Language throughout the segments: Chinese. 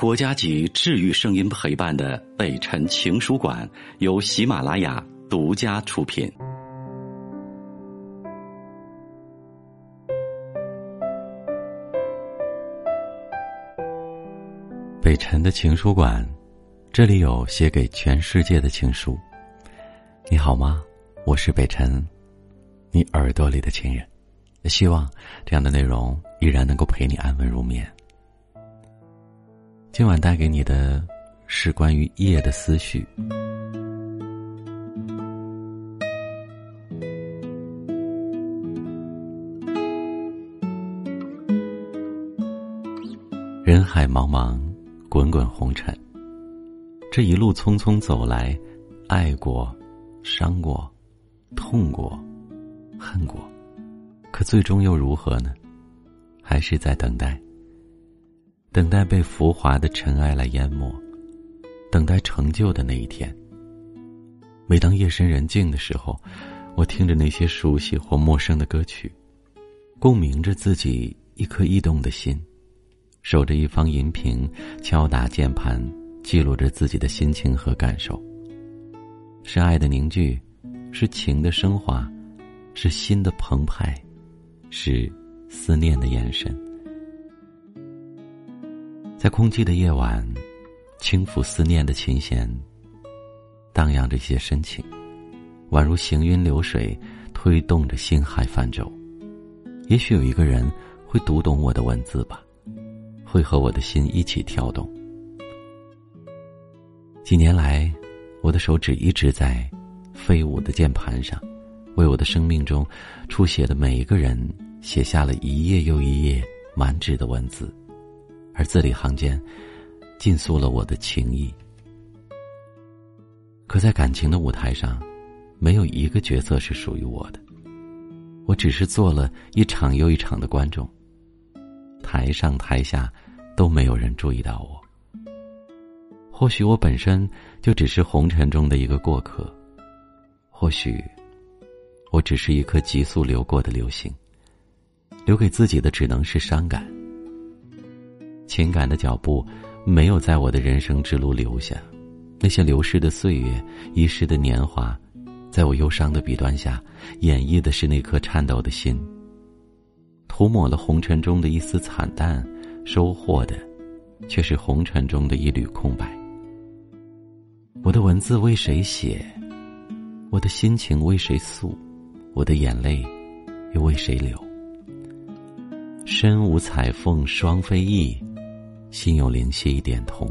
国家级治愈声音陪伴的北辰情书馆由喜马拉雅独家出品。北辰的情书馆，这里有写给全世界的情书。你好吗？我是北辰，你耳朵里的情人。希望这样的内容依然能够陪你安稳入眠。今晚带给你的是关于夜的思绪。人海茫茫，滚滚红尘。这一路匆匆走来，爱过，伤过，痛过，恨过，可最终又如何呢？还是在等待。等待被浮华的尘埃来淹没，等待成就的那一天。每当夜深人静的时候，我听着那些熟悉或陌生的歌曲，共鸣着自己一颗异动的心，守着一方银屏，敲打键盘，记录着自己的心情和感受。是爱的凝聚，是情的升华，是心的澎湃，是思念的眼神。在空寂的夜晚，轻抚思念的琴弦，荡漾着些深情，宛如行云流水，推动着心海泛舟。也许有一个人会读懂我的文字吧，会和我的心一起跳动。几年来，我的手指一直在飞舞的键盘上，为我的生命中书写的每一个人写下了一页又一页满纸的文字。而字里行间，尽诉了我的情意。可在感情的舞台上，没有一个角色是属于我的。我只是做了一场又一场的观众。台上台下，都没有人注意到我。或许我本身就只是红尘中的一个过客。或许，我只是一颗急速流过的流星。留给自己的只能是伤感。情感的脚步，没有在我的人生之路留下，那些流逝的岁月，遗失的年华，在我忧伤的笔端下，演绎的是那颗颤抖的心。涂抹了红尘中的一丝惨淡，收获的，却是红尘中的一缕空白。我的文字为谁写？我的心情为谁诉？我的眼泪，又为谁流？身无彩凤双飞翼。心有灵犀一点通。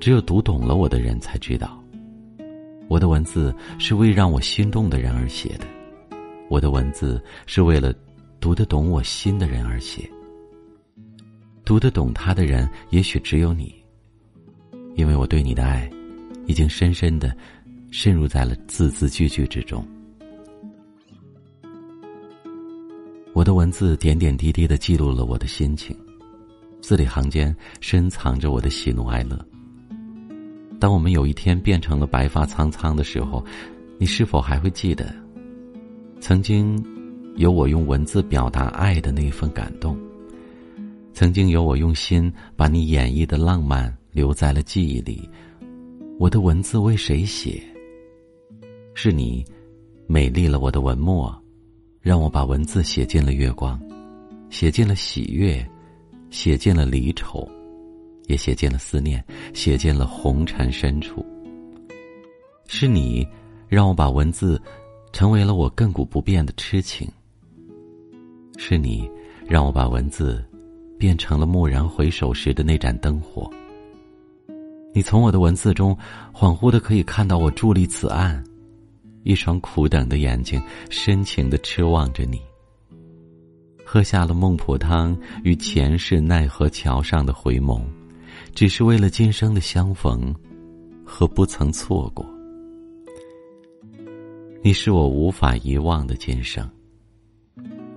只有读懂了我的人才知道，我的文字是为让我心动的人而写的，我的文字是为了读得懂我心的人而写。读得懂他的人，也许只有你，因为我对你的爱，已经深深的渗入在了字字句句之中。我的文字点点滴滴的记录了我的心情。字里行间深藏着我的喜怒哀乐。当我们有一天变成了白发苍苍的时候，你是否还会记得，曾经有我用文字表达爱的那份感动？曾经有我用心把你演绎的浪漫留在了记忆里。我的文字为谁写？是你，美丽了我的文墨，让我把文字写进了月光，写进了喜悦。写进了离愁，也写进了思念，写进了红尘深处。是你，让我把文字，成为了我亘古不变的痴情。是你，让我把文字，变成了蓦然回首时的那盏灯火。你从我的文字中，恍惚的可以看到我伫立此岸，一双苦等的眼睛，深情的痴望着你。喝下了孟婆汤与前世奈何桥上的回眸，只是为了今生的相逢和不曾错过。你是我无法遗忘的今生。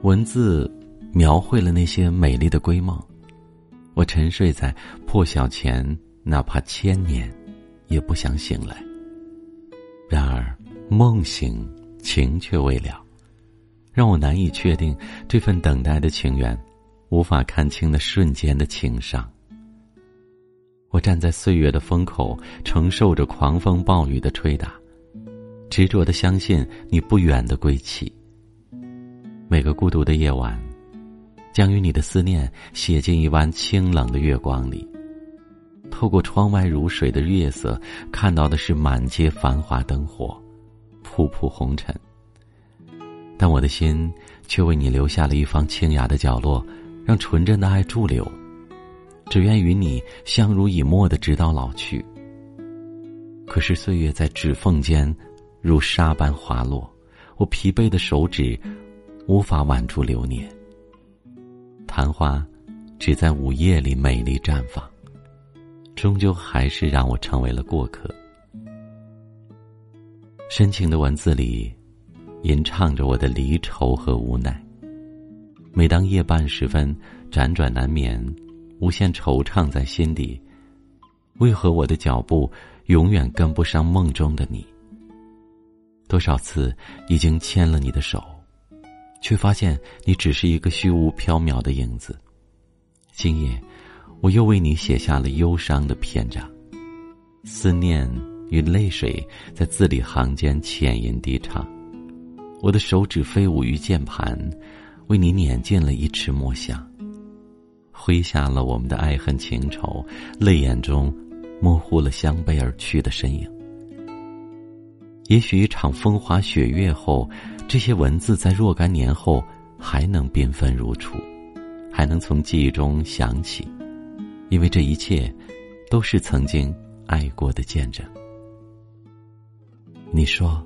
文字描绘了那些美丽的归梦，我沉睡在破晓前，哪怕千年，也不想醒来。然而梦醒，情却未了。让我难以确定这份等待的情缘，无法看清那瞬间的情伤。我站在岁月的风口，承受着狂风暴雨的吹打，执着的相信你不远的归期。每个孤独的夜晚，将与你的思念写进一弯清冷的月光里。透过窗外如水的月色，看到的是满街繁华灯火，仆仆红尘。但我的心却为你留下了一方清雅的角落，让纯真的爱驻留。只愿与你相濡以沫的直到老去。可是岁月在指缝间，如沙般滑落，我疲惫的手指无法挽住流年。昙花只在午夜里美丽绽放，终究还是让我成为了过客。深情的文字里，吟唱着我的离愁和无奈。每当夜半时分，辗转难眠。无限惆怅在心底，为何我的脚步永远跟不上梦中的你？多少次已经牵了你的手，却发现你只是一个虚无缥缈的影子。今夜，我又为你写下了忧伤的篇章，思念与泪水在字里行间浅吟低唱。我的手指飞舞于键盘，为你捻进了一池墨香。挥下了我们的爱恨情仇，泪眼中模糊了相背而去的身影。也许一场风花雪月后，这些文字在若干年后还能缤纷如初，还能从记忆中想起，因为这一切都是曾经爱过的见证。你说，